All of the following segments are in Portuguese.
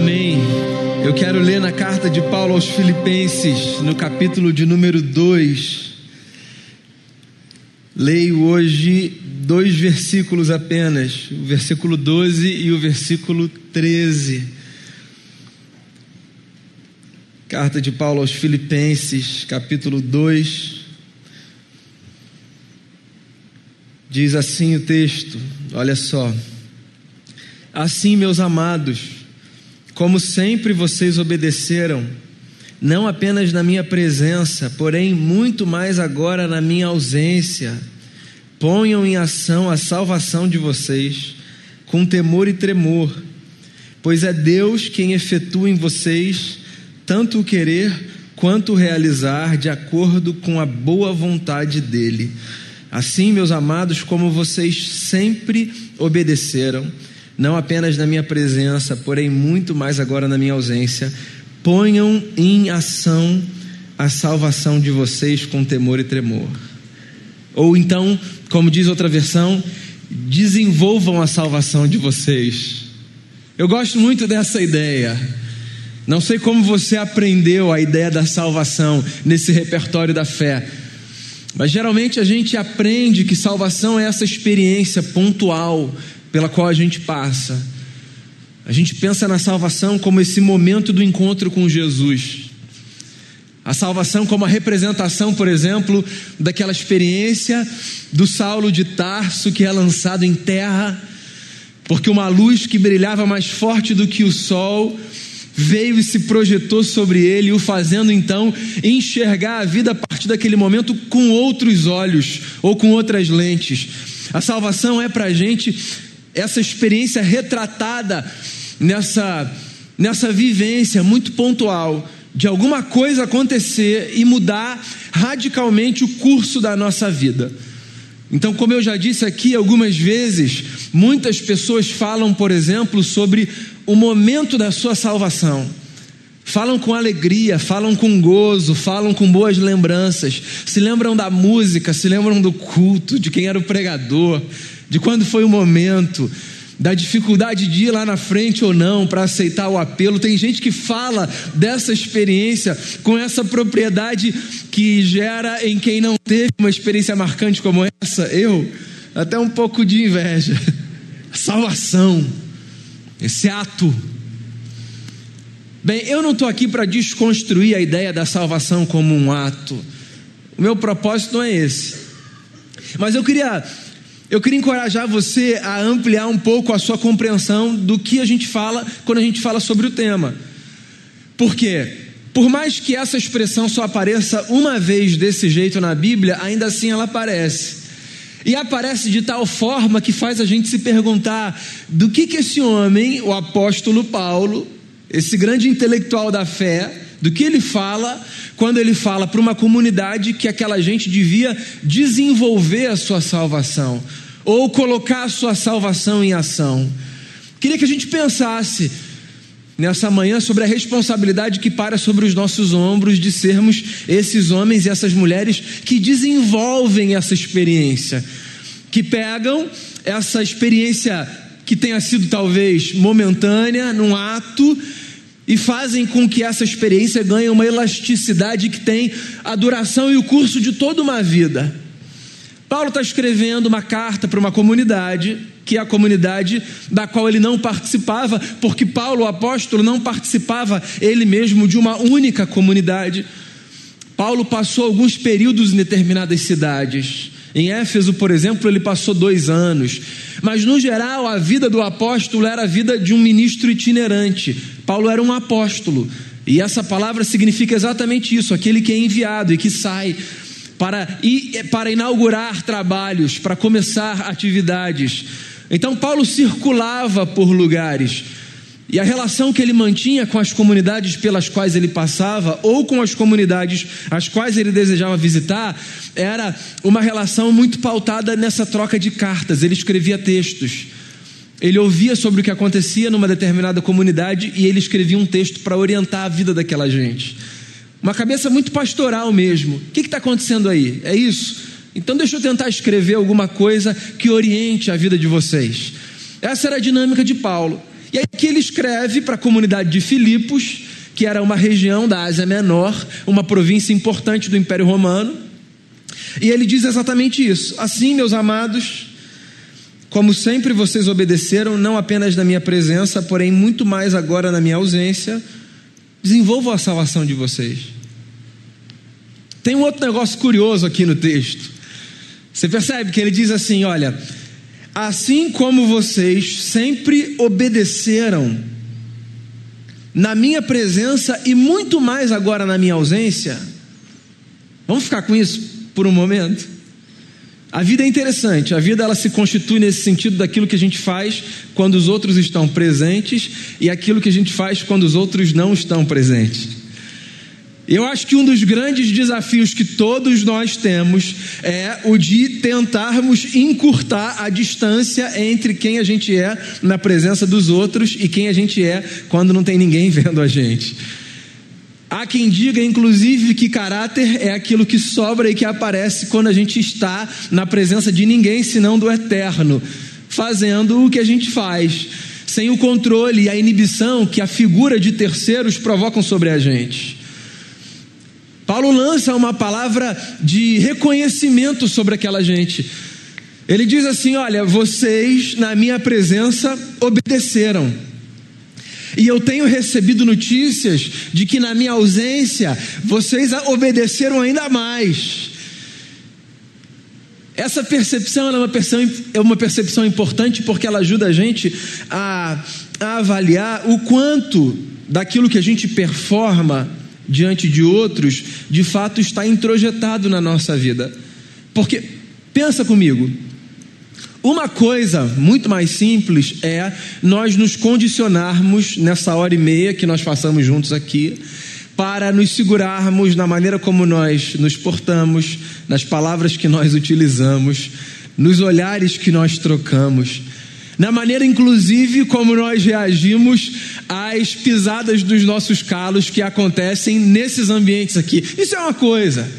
Amém. Eu quero ler na carta de Paulo aos Filipenses, no capítulo de número 2. Leio hoje dois versículos apenas, o versículo 12 e o versículo 13. Carta de Paulo aos Filipenses, capítulo 2. Diz assim o texto, olha só. Assim, meus amados, como sempre vocês obedeceram, não apenas na minha presença, porém muito mais agora na minha ausência, ponham em ação a salvação de vocês com temor e tremor, pois é Deus quem efetua em vocês tanto o querer quanto o realizar de acordo com a boa vontade dele. Assim, meus amados, como vocês sempre obedeceram, não apenas na minha presença, porém muito mais agora na minha ausência, ponham em ação a salvação de vocês com temor e tremor. Ou então, como diz outra versão, desenvolvam a salvação de vocês. Eu gosto muito dessa ideia. Não sei como você aprendeu a ideia da salvação nesse repertório da fé. Mas geralmente a gente aprende que salvação é essa experiência pontual pela qual a gente passa. A gente pensa na salvação como esse momento do encontro com Jesus. A salvação como a representação, por exemplo, daquela experiência do Saulo de Tarso que é lançado em terra, porque uma luz que brilhava mais forte do que o sol veio e se projetou sobre ele, o fazendo então enxergar a vida a partir daquele momento com outros olhos ou com outras lentes. A salvação é para a gente essa experiência retratada nessa, nessa vivência muito pontual de alguma coisa acontecer e mudar radicalmente o curso da nossa vida. Então, como eu já disse aqui algumas vezes, muitas pessoas falam, por exemplo, sobre o momento da sua salvação. Falam com alegria, falam com gozo, falam com boas lembranças, se lembram da música, se lembram do culto, de quem era o pregador, de quando foi o momento, da dificuldade de ir lá na frente ou não para aceitar o apelo. Tem gente que fala dessa experiência com essa propriedade que gera em quem não teve uma experiência marcante como essa, eu, até um pouco de inveja. Salvação esse ato. Bem, eu não estou aqui para desconstruir a ideia da salvação como um ato. O meu propósito não é esse. Mas eu queria, eu queria encorajar você a ampliar um pouco a sua compreensão do que a gente fala quando a gente fala sobre o tema. Por quê? Por mais que essa expressão só apareça uma vez desse jeito na Bíblia, ainda assim ela aparece. E aparece de tal forma que faz a gente se perguntar do que, que esse homem, o apóstolo Paulo, esse grande intelectual da fé, do que ele fala quando ele fala para uma comunidade que aquela gente devia desenvolver a sua salvação ou colocar a sua salvação em ação. Queria que a gente pensasse nessa manhã sobre a responsabilidade que para sobre os nossos ombros de sermos esses homens e essas mulheres que desenvolvem essa experiência, que pegam essa experiência que tenha sido talvez momentânea, num ato, e fazem com que essa experiência ganhe uma elasticidade que tem a duração e o curso de toda uma vida. Paulo está escrevendo uma carta para uma comunidade, que é a comunidade da qual ele não participava, porque Paulo, o apóstolo, não participava ele mesmo de uma única comunidade. Paulo passou alguns períodos em determinadas cidades. Em Éfeso, por exemplo, ele passou dois anos. Mas, no geral, a vida do apóstolo era a vida de um ministro itinerante. Paulo era um apóstolo. E essa palavra significa exatamente isso: aquele que é enviado e que sai para, para inaugurar trabalhos, para começar atividades. Então, Paulo circulava por lugares. E a relação que ele mantinha com as comunidades pelas quais ele passava, ou com as comunidades as quais ele desejava visitar, era uma relação muito pautada nessa troca de cartas. Ele escrevia textos. Ele ouvia sobre o que acontecia numa determinada comunidade e ele escrevia um texto para orientar a vida daquela gente. Uma cabeça muito pastoral mesmo. O que está acontecendo aí? É isso? Então deixa eu tentar escrever alguma coisa que oriente a vida de vocês. Essa era a dinâmica de Paulo. E aí que ele escreve para a comunidade de Filipos, que era uma região da Ásia Menor, uma província importante do Império Romano. E ele diz exatamente isso: Assim, meus amados, como sempre vocês obedeceram, não apenas na minha presença, porém muito mais agora na minha ausência, desenvolvam a salvação de vocês. Tem um outro negócio curioso aqui no texto. Você percebe que ele diz assim: olha, assim como vocês sempre obedeceram na minha presença e muito mais agora na minha ausência. Vamos ficar com isso por um momento? A vida é interessante, a vida ela se constitui nesse sentido daquilo que a gente faz quando os outros estão presentes e aquilo que a gente faz quando os outros não estão presentes. Eu acho que um dos grandes desafios que todos nós temos é o de tentarmos encurtar a distância entre quem a gente é na presença dos outros e quem a gente é quando não tem ninguém vendo a gente. Há quem diga, inclusive, que caráter é aquilo que sobra e que aparece quando a gente está na presença de ninguém senão do eterno, fazendo o que a gente faz, sem o controle e a inibição que a figura de terceiros provocam sobre a gente. Paulo lança uma palavra de reconhecimento sobre aquela gente. Ele diz assim: Olha, vocês na minha presença obedeceram. E eu tenho recebido notícias de que na minha ausência vocês obedeceram ainda mais. Essa percepção é uma percepção, é uma percepção importante porque ela ajuda a gente a, a avaliar o quanto daquilo que a gente performa diante de outros, de fato está introjetado na nossa vida. Porque, pensa comigo, uma coisa muito mais simples é nós nos condicionarmos nessa hora e meia que nós passamos juntos aqui, para nos segurarmos na maneira como nós nos portamos, nas palavras que nós utilizamos, nos olhares que nós trocamos na maneira inclusive como nós reagimos às pisadas dos nossos calos que acontecem nesses ambientes aqui. Isso é uma coisa.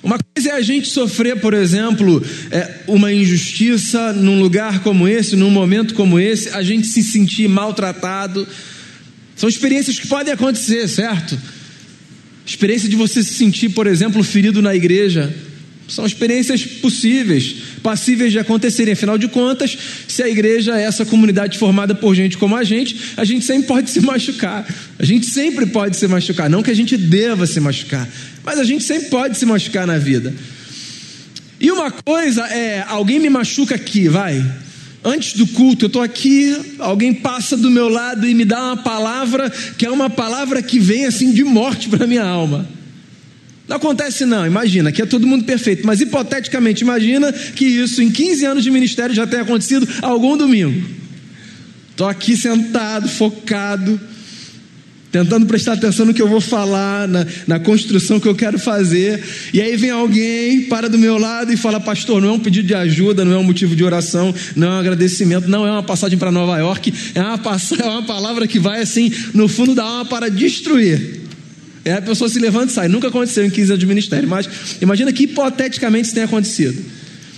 Uma coisa é a gente sofrer, por exemplo, é, uma injustiça num lugar como esse, num momento como esse, a gente se sentir maltratado. São experiências que podem acontecer, certo? Experiência de você se sentir, por exemplo, ferido na igreja. São experiências possíveis, passíveis de acontecerem. Afinal de contas, se a igreja é essa comunidade formada por gente como a gente, a gente sempre pode se machucar. A gente sempre pode se machucar. Não que a gente deva se machucar, mas a gente sempre pode se machucar na vida. E uma coisa é: alguém me machuca aqui, vai. Antes do culto, eu estou aqui, alguém passa do meu lado e me dá uma palavra que é uma palavra que vem assim de morte para minha alma. Não acontece não, imagina, que é todo mundo perfeito, mas hipoteticamente, imagina que isso em 15 anos de ministério já tenha acontecido algum domingo. Estou aqui sentado, focado, tentando prestar atenção no que eu vou falar, na, na, construção que eu quero fazer, e aí vem alguém, para do meu lado e fala: Pastor, não é um pedido de ajuda, não é um motivo de oração, não é um agradecimento, não é uma passagem para Nova York, é uma, é uma palavra que vai assim, no fundo da alma para destruir. É a pessoa se levanta e sai. Nunca aconteceu em 15 anos de ministério, mas imagina que hipoteticamente isso tenha acontecido.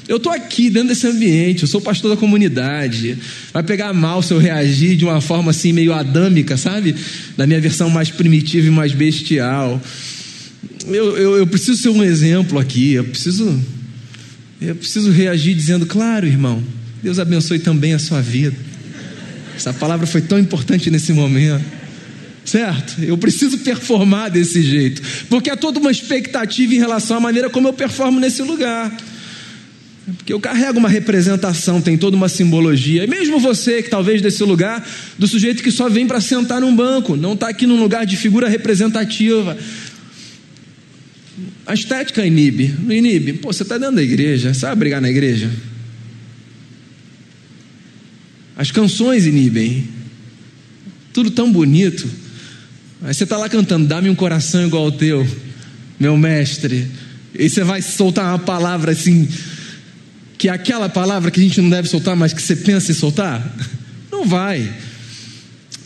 Eu estou aqui dentro desse ambiente, eu sou pastor da comunidade. Vai pegar mal se eu reagir de uma forma assim meio adâmica, sabe? Da minha versão mais primitiva e mais bestial. Eu, eu, eu preciso ser um exemplo aqui, eu preciso, eu preciso reagir dizendo, claro, irmão, Deus abençoe também a sua vida. Essa palavra foi tão importante nesse momento certo? Eu preciso performar desse jeito, porque há toda uma expectativa em relação à maneira como eu performo nesse lugar. Porque eu carrego uma representação, tem toda uma simbologia. E mesmo você que talvez desse lugar, do sujeito que só vem para sentar num banco, não está aqui num lugar de figura representativa. A estética inibe. Não inibe. Pô, você está dentro da igreja, sabe brigar na igreja? As canções inibem. Tudo tão bonito. Aí você está lá cantando, dá-me um coração igual ao teu, meu mestre. E você vai soltar uma palavra assim, que é aquela palavra que a gente não deve soltar, mas que você pensa em soltar? Não vai.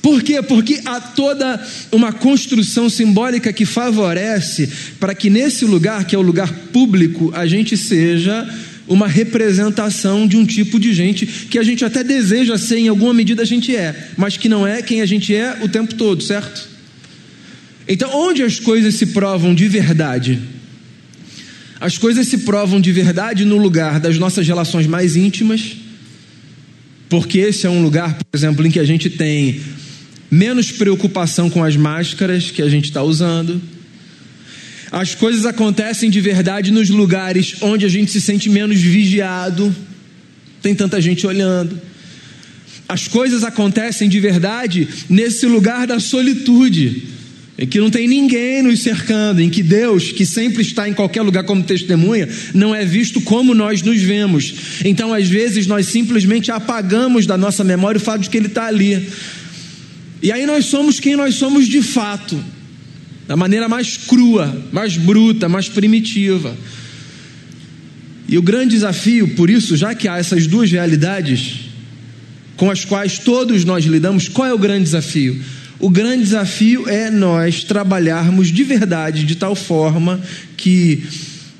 Por quê? Porque há toda uma construção simbólica que favorece para que nesse lugar, que é o lugar público, a gente seja uma representação de um tipo de gente que a gente até deseja ser, em alguma medida a gente é, mas que não é quem a gente é o tempo todo, certo? Então, onde as coisas se provam de verdade? As coisas se provam de verdade no lugar das nossas relações mais íntimas, porque esse é um lugar, por exemplo, em que a gente tem menos preocupação com as máscaras que a gente está usando as coisas acontecem de verdade nos lugares onde a gente se sente menos vigiado, tem tanta gente olhando. As coisas acontecem de verdade nesse lugar da solitude, em que não tem ninguém nos cercando, em que Deus, que sempre está em qualquer lugar como testemunha, não é visto como nós nos vemos. Então, às vezes, nós simplesmente apagamos da nossa memória o fato de que Ele está ali. E aí nós somos quem nós somos de fato da maneira mais crua, mais bruta, mais primitiva. E o grande desafio, por isso, já que há essas duas realidades com as quais todos nós lidamos, qual é o grande desafio? O grande desafio é nós trabalharmos de verdade, de tal forma que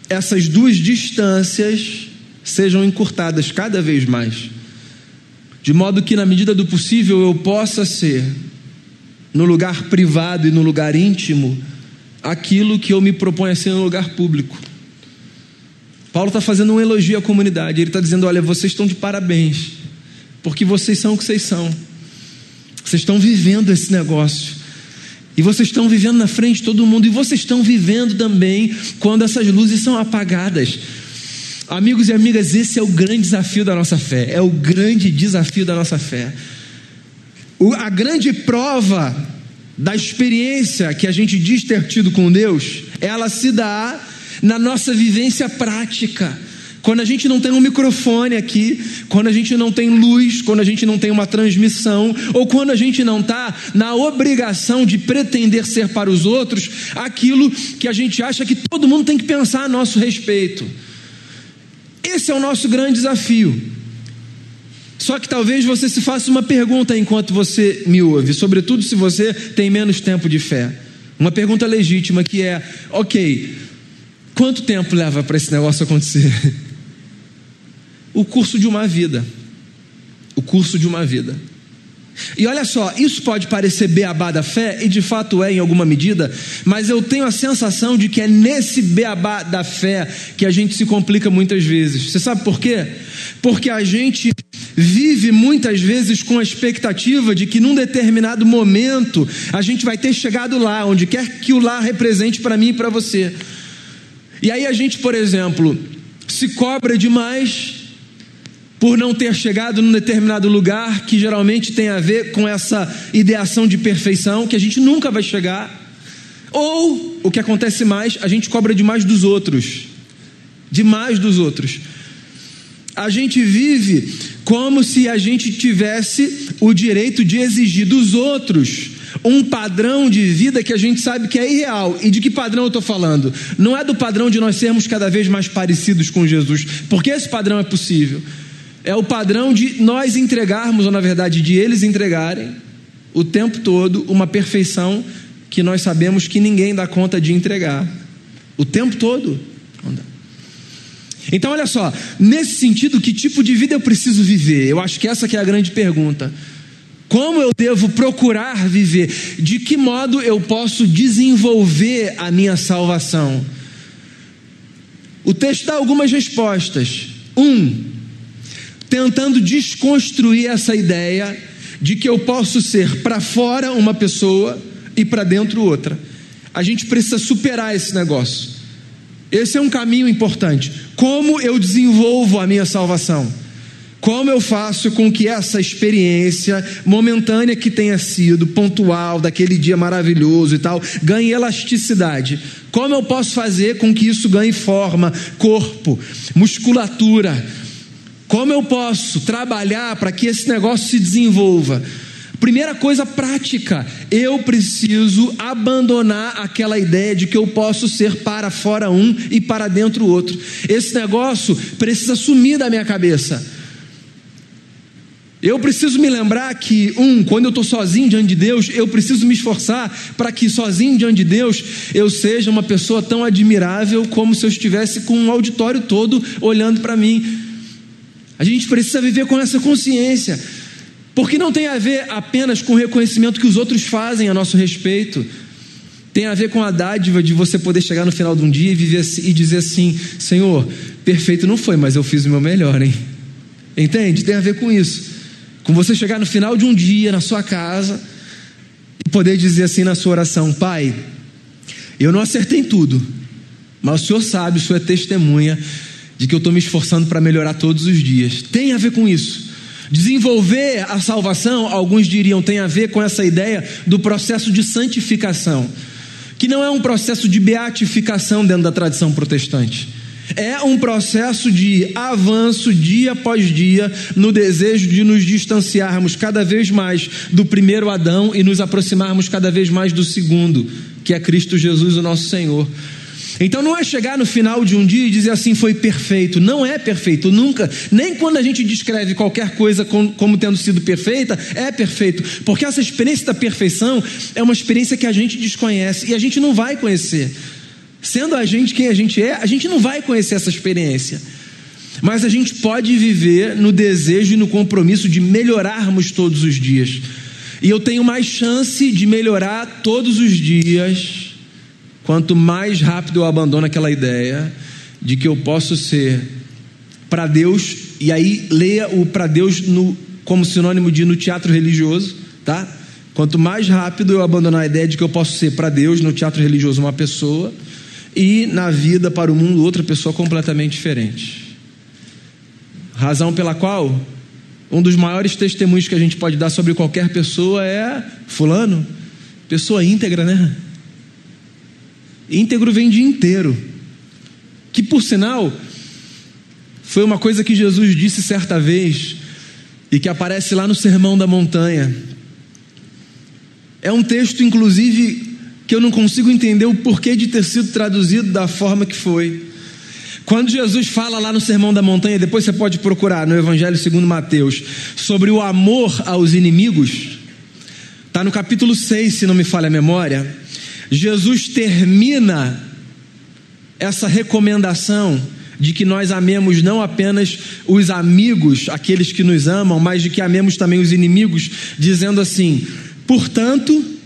essas duas distâncias sejam encurtadas cada vez mais, de modo que, na medida do possível, eu possa ser no lugar privado e no lugar íntimo aquilo que eu me proponho a ser no lugar público. Paulo está fazendo um elogio à comunidade. Ele está dizendo: olha, vocês estão de parabéns, porque vocês são o que vocês são. Vocês estão vivendo esse negócio. E vocês estão vivendo na frente de todo mundo. E vocês estão vivendo também quando essas luzes são apagadas. Amigos e amigas, esse é o grande desafio da nossa fé. É o grande desafio da nossa fé. O, a grande prova da experiência que a gente diz ter tido com Deus, ela se dá na nossa vivência prática. Quando a gente não tem um microfone aqui, quando a gente não tem luz, quando a gente não tem uma transmissão, ou quando a gente não está na obrigação de pretender ser para os outros aquilo que a gente acha que todo mundo tem que pensar a nosso respeito. Esse é o nosso grande desafio. Só que talvez você se faça uma pergunta enquanto você me ouve, sobretudo se você tem menos tempo de fé. Uma pergunta legítima que é: ok, quanto tempo leva para esse negócio acontecer? O curso de uma vida. O curso de uma vida. E olha só, isso pode parecer beabá da fé, e de fato é em alguma medida, mas eu tenho a sensação de que é nesse beabá da fé que a gente se complica muitas vezes. Você sabe por quê? Porque a gente vive muitas vezes com a expectativa de que num determinado momento a gente vai ter chegado lá, onde quer que o lá represente para mim e para você. E aí a gente, por exemplo, se cobra demais por não ter chegado num determinado lugar que geralmente tem a ver com essa ideação de perfeição que a gente nunca vai chegar. Ou o que acontece mais, a gente cobra demais dos outros. Demais dos outros. A gente vive como se a gente tivesse o direito de exigir dos outros um padrão de vida que a gente sabe que é irreal. E de que padrão eu estou falando? Não é do padrão de nós sermos cada vez mais parecidos com Jesus, porque esse padrão é possível é o padrão de nós entregarmos, ou na verdade de eles entregarem, o tempo todo, uma perfeição que nós sabemos que ninguém dá conta de entregar. O tempo todo. Então, olha só, nesse sentido, que tipo de vida eu preciso viver? Eu acho que essa que é a grande pergunta. Como eu devo procurar viver? De que modo eu posso desenvolver a minha salvação? O texto dá algumas respostas. Um, tentando desconstruir essa ideia de que eu posso ser para fora uma pessoa e para dentro outra. A gente precisa superar esse negócio. Esse é um caminho importante. Como eu desenvolvo a minha salvação? Como eu faço com que essa experiência momentânea que tenha sido pontual, daquele dia maravilhoso e tal, ganhe elasticidade? Como eu posso fazer com que isso ganhe forma, corpo, musculatura, como eu posso trabalhar para que esse negócio se desenvolva? Primeira coisa prática, eu preciso abandonar aquela ideia de que eu posso ser para fora um e para dentro outro. Esse negócio precisa sumir da minha cabeça. Eu preciso me lembrar que, um, quando eu estou sozinho diante de Deus, eu preciso me esforçar para que, sozinho diante de Deus, eu seja uma pessoa tão admirável como se eu estivesse com um auditório todo olhando para mim. A gente precisa viver com essa consciência, porque não tem a ver apenas com o reconhecimento que os outros fazem a nosso respeito, tem a ver com a dádiva de você poder chegar no final de um dia e, viver assim, e dizer assim: Senhor, perfeito não foi, mas eu fiz o meu melhor, hein? Entende? Tem a ver com isso. Com você chegar no final de um dia na sua casa e poder dizer assim na sua oração: Pai, eu não acertei em tudo, mas o Senhor sabe, o Senhor é testemunha de que eu estou me esforçando para melhorar todos os dias. Tem a ver com isso. Desenvolver a salvação, alguns diriam, tem a ver com essa ideia do processo de santificação, que não é um processo de beatificação dentro da tradição protestante. É um processo de avanço dia após dia no desejo de nos distanciarmos cada vez mais do primeiro Adão e nos aproximarmos cada vez mais do segundo, que é Cristo Jesus, o nosso Senhor. Então não é chegar no final de um dia e dizer assim foi perfeito. Não é perfeito, nunca. Nem quando a gente descreve qualquer coisa como, tendo sido perfeita, é perfeito. Porque essa experiência da perfeição é uma experiência que a gente desconhece e a gente não vai conhecer. Sendo a gente quem a gente é, a gente não vai conhecer essa experiência. Mas a gente pode viver no desejo e no compromisso de melhorarmos todos os dias. E eu tenho mais chance de melhorar todos os dias, quanto mais rápido eu abandono aquela ideia de que eu posso ser para Deus, e aí leia o para Deus no, como sinônimo de no teatro religioso, tá? Quanto mais rápido eu abandonar a ideia de que eu posso ser para Deus no teatro religioso uma pessoa, e na vida para o mundo outra pessoa completamente diferente. Razão pela qual um dos maiores testemunhos que a gente pode dar sobre qualquer pessoa é fulano, pessoa íntegra, né? Íntegro vem de inteiro. Que por sinal foi uma coisa que Jesus disse certa vez e que aparece lá no Sermão da Montanha. É um texto, inclusive, que eu não consigo entender o porquê de ter sido traduzido da forma que foi. Quando Jesus fala lá no Sermão da Montanha, depois você pode procurar no Evangelho segundo Mateus, sobre o amor aos inimigos, está no capítulo 6, se não me falha a memória. Jesus termina essa recomendação de que nós amemos não apenas os amigos, aqueles que nos amam, mas de que amemos também os inimigos, dizendo assim: portanto,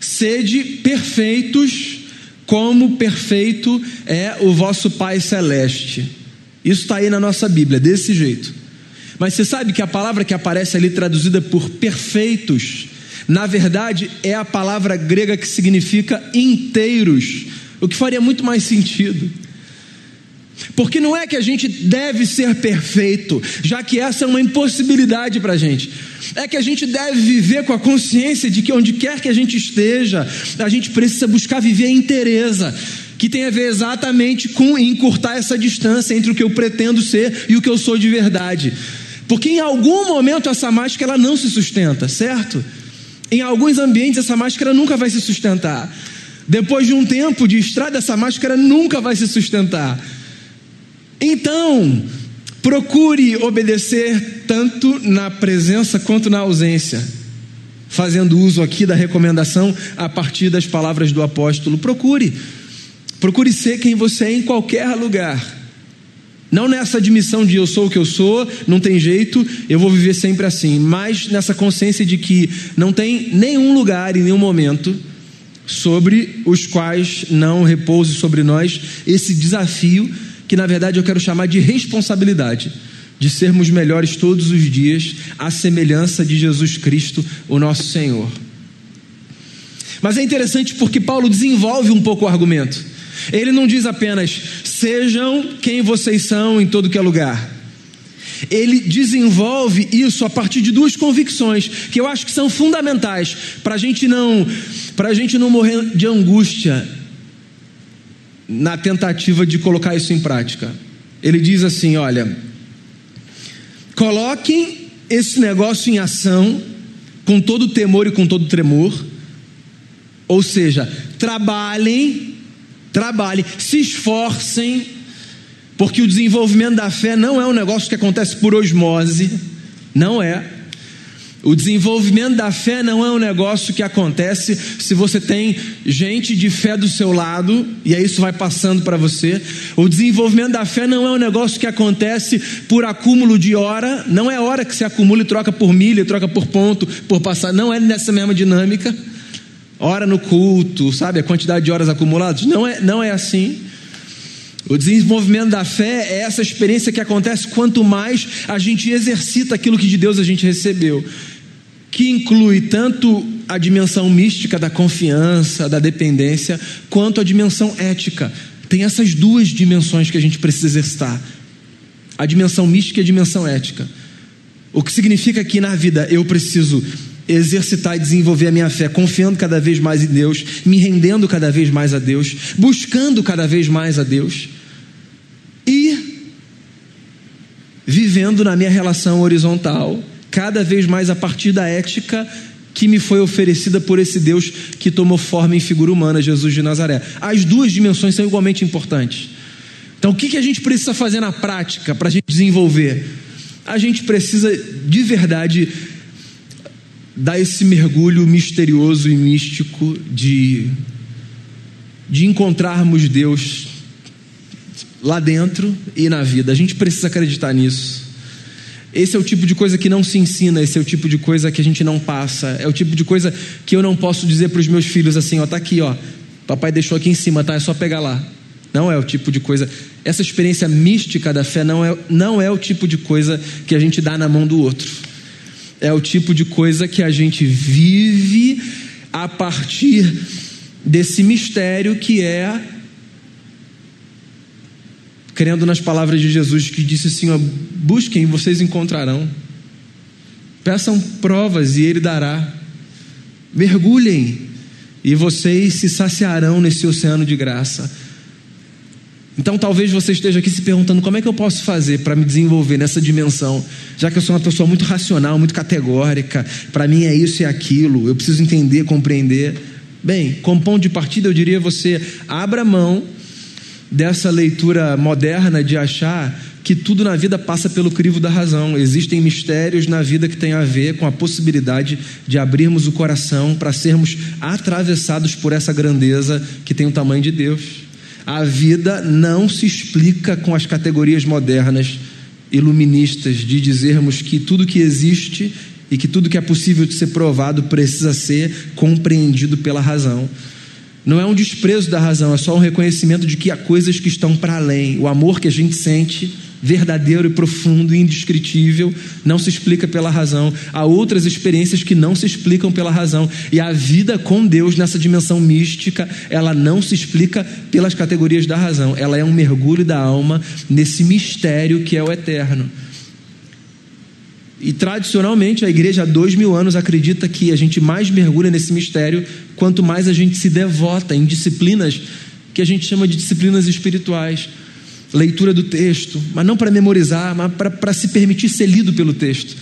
Sede perfeitos, como perfeito é o vosso Pai Celeste. Isso está aí na nossa Bíblia, desse jeito. Mas você sabe que a palavra que aparece ali traduzida por perfeitos, na verdade é a palavra grega que significa inteiros, o que faria muito mais sentido. Porque não é que a gente deve ser perfeito, já que essa é uma impossibilidade para a gente. É que a gente deve viver com a consciência de que onde quer que a gente esteja, a gente precisa buscar viver a inteireza, que tem a ver exatamente com encurtar essa distância entre o que eu pretendo ser e o que eu sou de verdade. Porque em algum momento essa máscara ela não se sustenta, certo? Em alguns ambientes essa máscara nunca vai se sustentar. Depois de um tempo de estrada, essa máscara nunca vai se sustentar. Então, procure obedecer tanto na presença quanto na ausência, fazendo uso aqui da recomendação a partir das palavras do apóstolo. Procure, procure ser quem você é em qualquer lugar. Não nessa admissão de eu sou o que eu sou, não tem jeito, eu vou viver sempre assim, mas nessa consciência de que não tem nenhum lugar e nenhum momento sobre os quais não repouse sobre nós esse desafio que na verdade eu quero chamar de responsabilidade, de sermos melhores todos os dias, à semelhança de Jesus Cristo, o nosso Senhor. Mas é interessante porque Paulo desenvolve um pouco o argumento. Ele não diz apenas, sejam quem vocês são em todo que é lugar. Ele desenvolve isso a partir de duas convicções que eu acho que são fundamentais para a gente não, para a gente não morrer de angústia na tentativa de colocar isso em prática. Ele diz assim: olha, coloquem esse negócio em ação com todo temor e com todo tremor, ou seja, trabalhem, trabalhem, se esforcem, porque o desenvolvimento da fé não é um negócio que acontece por osmose, não é. O desenvolvimento da fé não é um negócio que acontece se você tem gente de fé do seu lado e aí isso vai passando para você. O desenvolvimento da fé não é um negócio que acontece por acúmulo de hora, não é hora que se acumula e troca por milha, troca por ponto, por passar, não é nessa mesma dinâmica. Hora no culto, sabe, a quantidade de horas acumuladas, não é, não é assim. O desenvolvimento da fé é essa experiência que acontece quanto mais a gente exercita aquilo que de Deus a gente recebeu, que inclui tanto a dimensão mística da confiança, da dependência, quanto a dimensão ética. Tem essas duas dimensões que a gente precisa exercitar: a dimensão mística e a dimensão ética. O que significa que na vida eu preciso exercitar e desenvolver a minha fé, confiando cada vez mais em Deus, me rendendo cada vez mais a Deus, buscando cada vez mais a Deus vivendo na minha relação horizontal, cada vez mais a partir da ética que me foi oferecida por esse Deus que tomou forma em figura humana, Jesus de Nazaré. As duas dimensões são igualmente importantes. Então, o que a gente precisa fazer na prática para a gente desenvolver? A gente precisa de verdade dar esse mergulho misterioso e místico de, de encontrarmos Deus lá dentro e na vida. A gente precisa acreditar nisso. Esse é o tipo de coisa que não se ensina, esse é o tipo de coisa que a gente não passa, é o tipo de coisa que eu não posso dizer para os meus filhos assim, ó, tá aqui, ó, papai deixou aqui em cima, tá? É só pegar lá. Não é o tipo de coisa. Essa experiência mística da fé não é, não é o tipo de coisa que a gente dá na mão do outro. É o tipo de coisa que a gente vive a partir desse mistério que é crendo nas palavras de Jesus que disse assim: ó, busquem vocês encontrarão. Peçam provas e Ele dará. Mergulhem e vocês se saciarão nesse oceano de graça. Então talvez você esteja aqui se perguntando como é que eu posso fazer para me desenvolver nessa dimensão, já que eu sou uma pessoa muito racional, muito categórica, para mim é isso e aquilo, eu preciso entender, compreender. Bem, como ponto de partida eu diria você abra mão dessa leitura moderna de achar que tudo na vida passa pelo crivo da razão. Existem mistérios na vida que têm a ver com a possibilidade de abrirmos o coração para sermos atravessados por essa grandeza que tem o tamanho de Deus. A vida não se explica com as categorias modernas iluministas de dizermos que tudo que existe e que tudo que é possível de ser provado precisa ser compreendido pela razão. Não é um desprezo da razão, é só um reconhecimento de que há coisas que estão para além. O amor que a gente sente, verdadeiro e profundo e indescritível, não se explica pela razão. Há outras experiências que não se explicam pela razão. E a vida com Deus nessa dimensão mística, ela não se explica pelas categorias da razão. Ela é um mergulho da alma nesse mistério que é o eterno. E tradicionalmente a igreja há dois mil anos acredita que a gente mais mergulha nesse mistério quanto mais a gente se devota em disciplinas que a gente chama de disciplinas espirituais. Leitura do texto, mas não para memorizar, mas para se permitir ser lido pelo texto.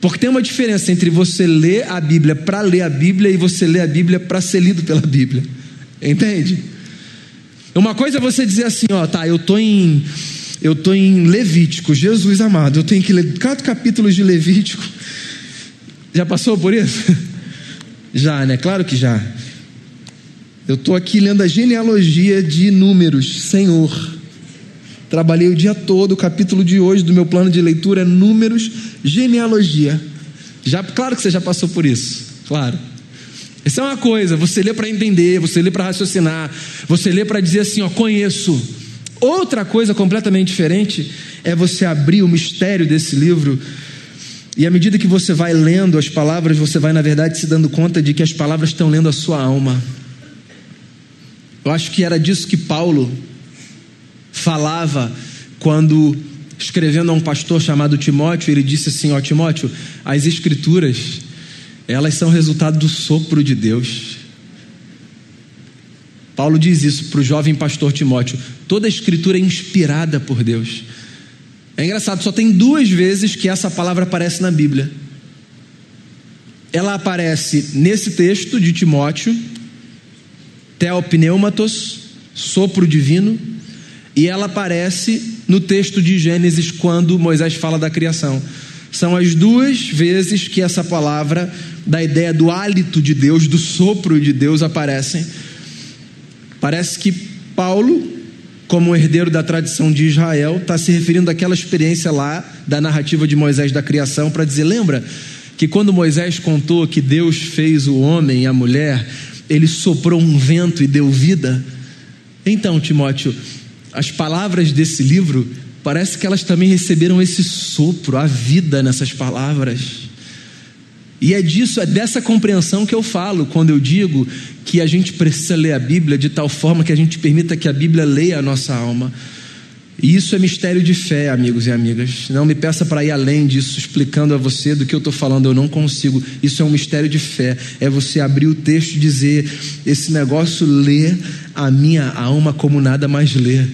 Porque tem uma diferença entre você ler a Bíblia para ler a Bíblia e você ler a Bíblia para ser lido pela Bíblia. Entende? Uma coisa é você dizer assim, ó, tá, eu tô em eu estou em Levítico, Jesus amado, eu tenho que ler quatro capítulos de Levítico. Já passou por isso? Já, né? Claro que já. Eu estou aqui lendo a genealogia de Números, Senhor. Trabalhei o dia todo, o capítulo de hoje do meu plano de leitura é Números, genealogia. Já, claro que você já passou por isso, claro. Isso é uma coisa, você lê para entender, você lê para raciocinar, você lê para dizer assim, ó, conheço. Outra coisa completamente diferente é você abrir o mistério desse livro e à medida que você vai lendo as palavras, você vai, na verdade, se dando conta de que as palavras estão lendo a sua alma. Eu acho que era disso que Paulo falava quando, escrevendo a um pastor chamado Timóteo, ele disse assim: Ó Timóteo, as Escrituras, elas são resultado do sopro de Deus. Paulo diz isso para o jovem pastor Timóteo: toda a escritura é inspirada por Deus. É engraçado, só tem duas vezes que essa palavra aparece na Bíblia. Ela aparece nesse texto de Timóteo, Theopneumatos, sopro divino, e ela aparece no texto de Gênesis quando Moisés fala da criação. São as duas vezes que essa palavra da ideia do hálito de Deus, do sopro de Deus aparecem. Parece que Paulo, como herdeiro da tradição de Israel, está se referindo àquela experiência lá da narrativa de Moisés da criação para dizer: lembra que quando Moisés contou que Deus fez o homem e a mulher, ele soprou um vento e deu vida? Então, Timóteo, as palavras desse livro parece que elas também receberam esse sopro, a vida nessas palavras. E é disso, é dessa compreensão que eu falo quando eu digo que a gente precisa ler a Bíblia de tal forma que a gente permita que a Bíblia leia a nossa alma. E isso é mistério de fé, amigos e amigas. Não me peça para ir além disso, explicando a você do que eu estou falando, eu não consigo. Isso é um mistério de fé. É você abrir o texto e dizer: esse negócio lê a minha alma como nada mais lê.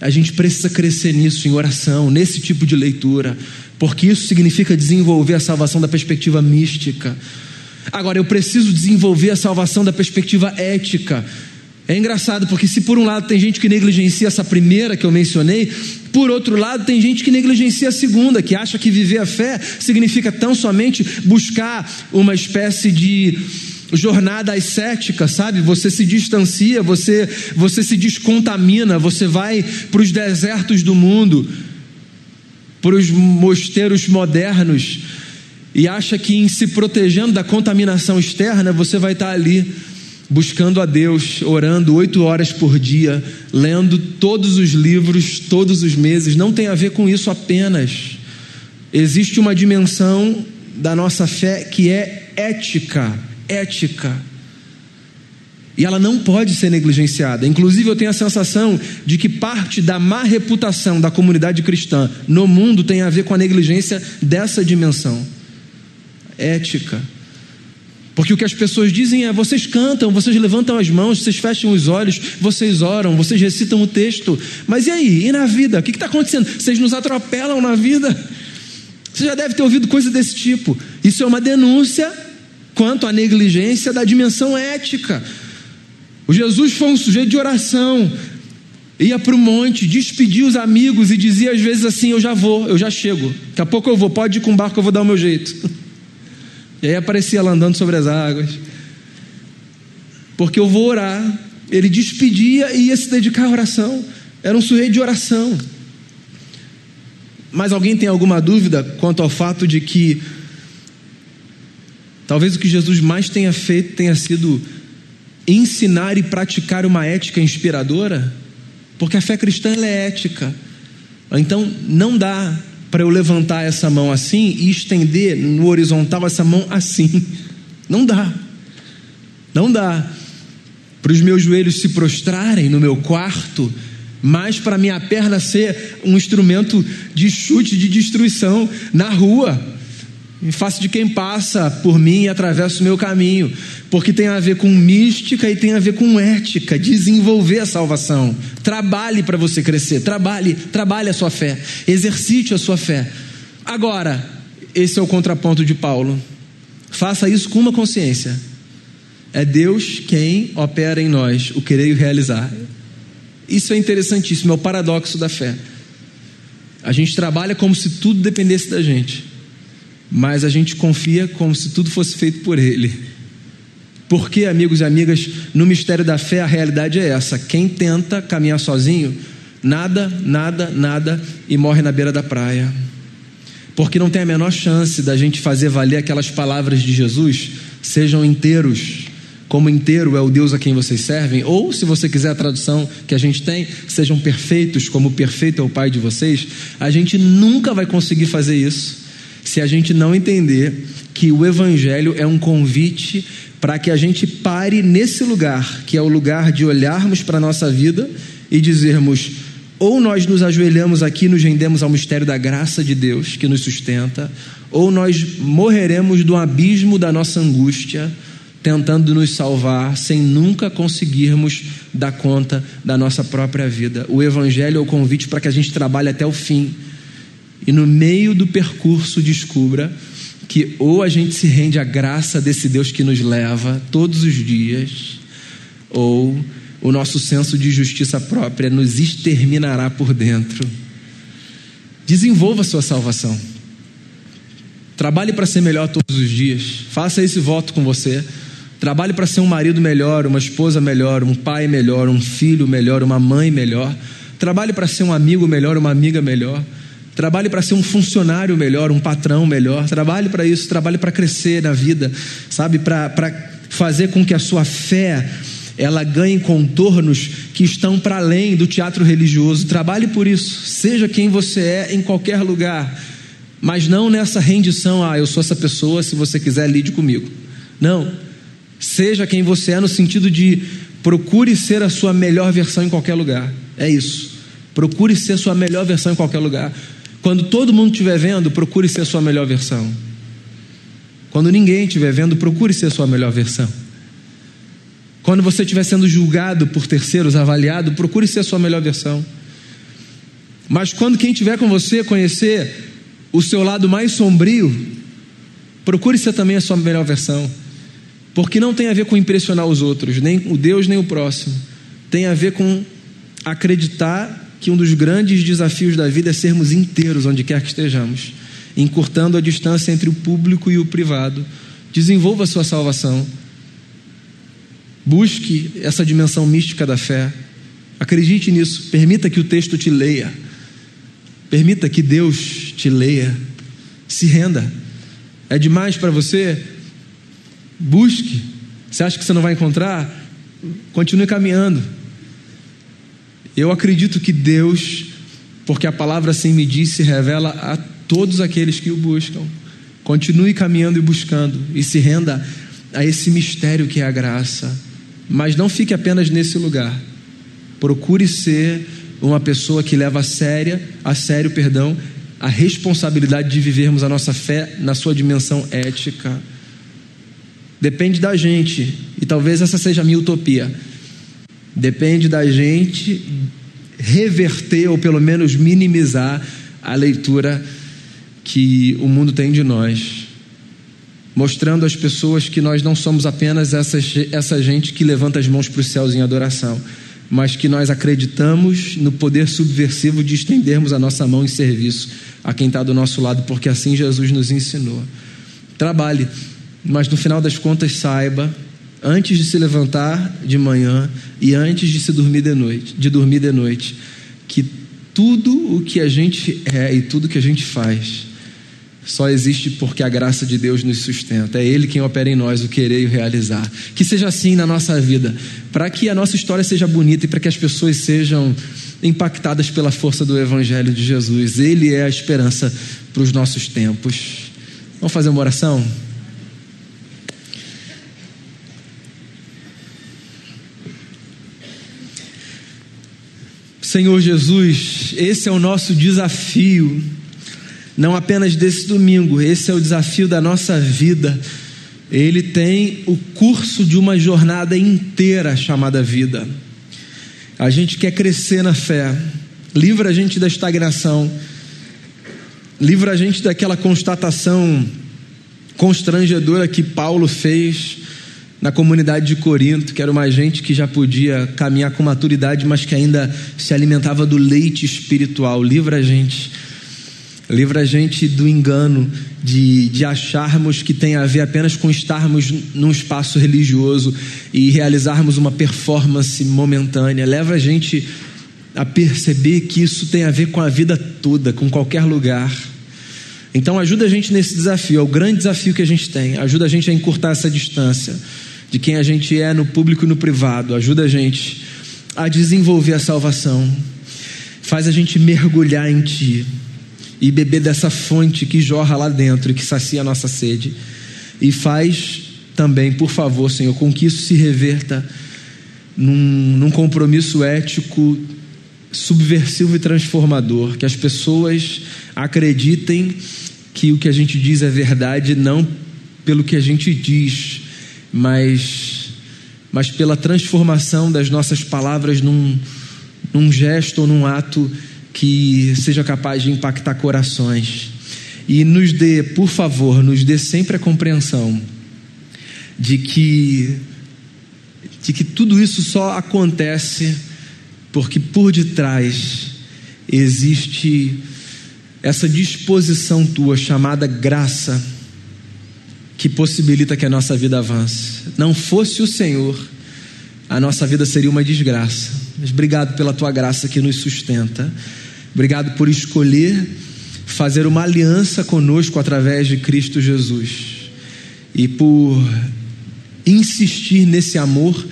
A gente precisa crescer nisso, em oração, nesse tipo de leitura, porque isso significa desenvolver a salvação da perspectiva mística. Agora, eu preciso desenvolver a salvação da perspectiva ética. É engraçado porque, se por um lado tem gente que negligencia essa primeira que eu mencionei, por outro lado tem gente que negligencia a segunda, que acha que viver a fé significa tão somente buscar uma espécie de jornada ascética, sabe? Você se distancia, você, você se descontamina, você vai para os desertos do mundo, para os mosteiros modernos, e acha que em se protegendo da contaminação externa, você vai estar ali buscando a Deus, orando oito horas por dia, lendo todos os livros, todos os meses. Não tem a ver com isso apenas. Existe uma dimensão da nossa fé que é ética ética. E ela não pode ser negligenciada. Inclusive, eu tenho a sensação de que parte da má reputação da comunidade cristã no mundo tem a ver com a negligência dessa dimensão ética. Porque o que as pessoas dizem é: vocês cantam, vocês levantam as mãos, vocês fecham os olhos, vocês oram, vocês recitam o texto. Mas e aí? E na vida? O que está acontecendo? Vocês nos atropelam na vida? Você já deve ter ouvido coisa desse tipo. Isso é uma denúncia quanto à negligência da dimensão ética. O Jesus foi um sujeito de oração, ia para o monte, despedia os amigos e dizia às vezes assim: Eu já vou, eu já chego, daqui a pouco eu vou, pode ir com o barco, eu vou dar o meu jeito. E aí aparecia lá andando sobre as águas, porque eu vou orar. Ele despedia e ia se dedicar à oração, era um sujeito de oração. Mas alguém tem alguma dúvida quanto ao fato de que Talvez o que Jesus mais tenha feito tenha sido ensinar e praticar uma ética inspiradora, porque a fé cristã é ética. Então não dá para eu levantar essa mão assim e estender no horizontal essa mão assim. Não dá. Não dá. Para os meus joelhos se prostrarem no meu quarto, mas para minha perna ser um instrumento de chute, de destruição na rua em face de quem passa por mim e atravessa o meu caminho, porque tem a ver com mística e tem a ver com ética, desenvolver a salvação. Trabalhe para você crescer, trabalhe, trabalhe a sua fé, exercite a sua fé. Agora, esse é o contraponto de Paulo. Faça isso com uma consciência. É Deus quem opera em nós o querer e o realizar. Isso é interessantíssimo, é o paradoxo da fé. A gente trabalha como se tudo dependesse da gente mas a gente confia como se tudo fosse feito por Ele. Porque, amigos e amigas, no mistério da fé a realidade é essa: quem tenta caminhar sozinho, nada, nada, nada e morre na beira da praia. Porque não tem a menor chance da gente fazer valer aquelas palavras de Jesus, sejam inteiros, como inteiro é o Deus a quem vocês servem, ou se você quiser a tradução que a gente tem, sejam perfeitos, como perfeito é o Pai de vocês, a gente nunca vai conseguir fazer isso se a gente não entender que o Evangelho é um convite para que a gente pare nesse lugar, que é o lugar de olharmos para a nossa vida e dizermos: ou nós nos ajoelhamos aqui e nos rendemos ao mistério da graça de Deus que nos sustenta, ou nós morreremos do abismo da nossa angústia, tentando nos salvar sem nunca conseguirmos dar conta da nossa própria vida. O Evangelho é o convite para que a gente trabalhe até o fim e no meio do percurso descubra que ou a gente se rende à graça desse Deus que nos leva todos os dias, ou o nosso senso de justiça própria nos exterminará por dentro. Desenvolva sua salvação. Trabalhe para ser melhor todos os dias. Faça esse voto com você. Trabalhe para ser um marido melhor, uma esposa melhor, um pai melhor, um filho melhor, uma mãe melhor. Trabalhe para ser um amigo melhor, uma amiga melhor. Trabalhe para ser um funcionário melhor, um patrão melhor. Trabalhe para isso, trabalhe para crescer na vida, sabe? Para fazer com que a sua fé ela ganhe contornos que estão para além do teatro religioso. Trabalhe por isso, seja quem você é em qualquer lugar, mas não nessa rendição, ah, eu sou essa pessoa, se você quiser, lide comigo. Não. Seja quem você é no sentido de procure ser a sua melhor versão em qualquer lugar. É isso. Procure ser a sua melhor versão em qualquer lugar. Quando todo mundo estiver vendo, procure ser a sua melhor versão. Quando ninguém estiver vendo, procure ser a sua melhor versão. Quando você estiver sendo julgado por terceiros, avaliado, procure ser a sua melhor versão. Mas quando quem estiver com você conhecer o seu lado mais sombrio, procure ser também a sua melhor versão. Porque não tem a ver com impressionar os outros, nem o Deus, nem o próximo. Tem a ver com acreditar que um dos grandes desafios da vida é sermos inteiros onde quer que estejamos, encurtando a distância entre o público e o privado. Desenvolva a sua salvação Busque essa dimensão mística da fé. Acredite nisso. Permita que o texto te leia. Permita que Deus te leia. Se renda. É demais para você? Busque. Você acha que você não vai encontrar? Continue caminhando. Eu acredito que Deus, porque a palavra assim me diz, se revela a todos aqueles que o buscam. Continue caminhando e buscando e se renda a esse mistério que é a graça. Mas não fique apenas nesse lugar. Procure ser uma pessoa que leva a séria, a sério, perdão, a responsabilidade de vivermos a nossa fé na sua dimensão ética. Depende da gente, e talvez essa seja a minha utopia. Depende da gente reverter ou pelo menos minimizar a leitura que o mundo tem de nós mostrando às pessoas que nós não somos apenas essas, essa gente que levanta as mãos para os céus em adoração, mas que nós acreditamos no poder subversivo de estendermos a nossa mão em serviço a quem está do nosso lado, porque assim Jesus nos ensinou. Trabalhe, mas no final das contas saiba, antes de se levantar de manhã e antes de se dormir de noite, de dormir de noite, que tudo o que a gente é e tudo que a gente faz só existe porque a graça de Deus nos sustenta. É Ele quem opera em nós o querer e o realizar. Que seja assim na nossa vida, para que a nossa história seja bonita e para que as pessoas sejam impactadas pela força do Evangelho de Jesus. Ele é a esperança para os nossos tempos. Vamos fazer uma oração? Senhor Jesus, esse é o nosso desafio não apenas desse domingo, esse é o desafio da nossa vida. Ele tem o curso de uma jornada inteira chamada vida. A gente quer crescer na fé, livra a gente da estagnação, livra a gente daquela constatação constrangedora que Paulo fez na comunidade de Corinto, que era uma gente que já podia caminhar com maturidade, mas que ainda se alimentava do leite espiritual. Livra a gente Livra a gente do engano de, de acharmos que tem a ver apenas com estarmos num espaço religioso e realizarmos uma performance momentânea. Leva a gente a perceber que isso tem a ver com a vida toda, com qualquer lugar. Então ajuda a gente nesse desafio, é o grande desafio que a gente tem. Ajuda a gente a encurtar essa distância de quem a gente é no público e no privado. Ajuda a gente a desenvolver a salvação. Faz a gente mergulhar em Ti e beber dessa fonte que jorra lá dentro e que sacia a nossa sede. E faz também, por favor, Senhor, com que isso se reverta num, num compromisso ético subversivo e transformador, que as pessoas acreditem que o que a gente diz é verdade, não pelo que a gente diz, mas, mas pela transformação das nossas palavras num, num gesto ou num ato que seja capaz de impactar corações. E nos dê, por favor, nos dê sempre a compreensão de que de que tudo isso só acontece porque por detrás existe essa disposição tua chamada graça que possibilita que a nossa vida avance. Não fosse o Senhor, a nossa vida seria uma desgraça. Mas obrigado pela tua graça que nos sustenta. Obrigado por escolher fazer uma aliança conosco através de Cristo Jesus. E por insistir nesse amor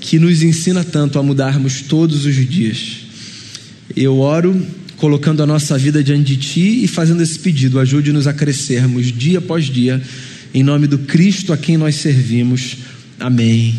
que nos ensina tanto a mudarmos todos os dias. Eu oro colocando a nossa vida diante de Ti e fazendo esse pedido. Ajude-nos a crescermos dia após dia, em nome do Cristo a quem nós servimos. Amém.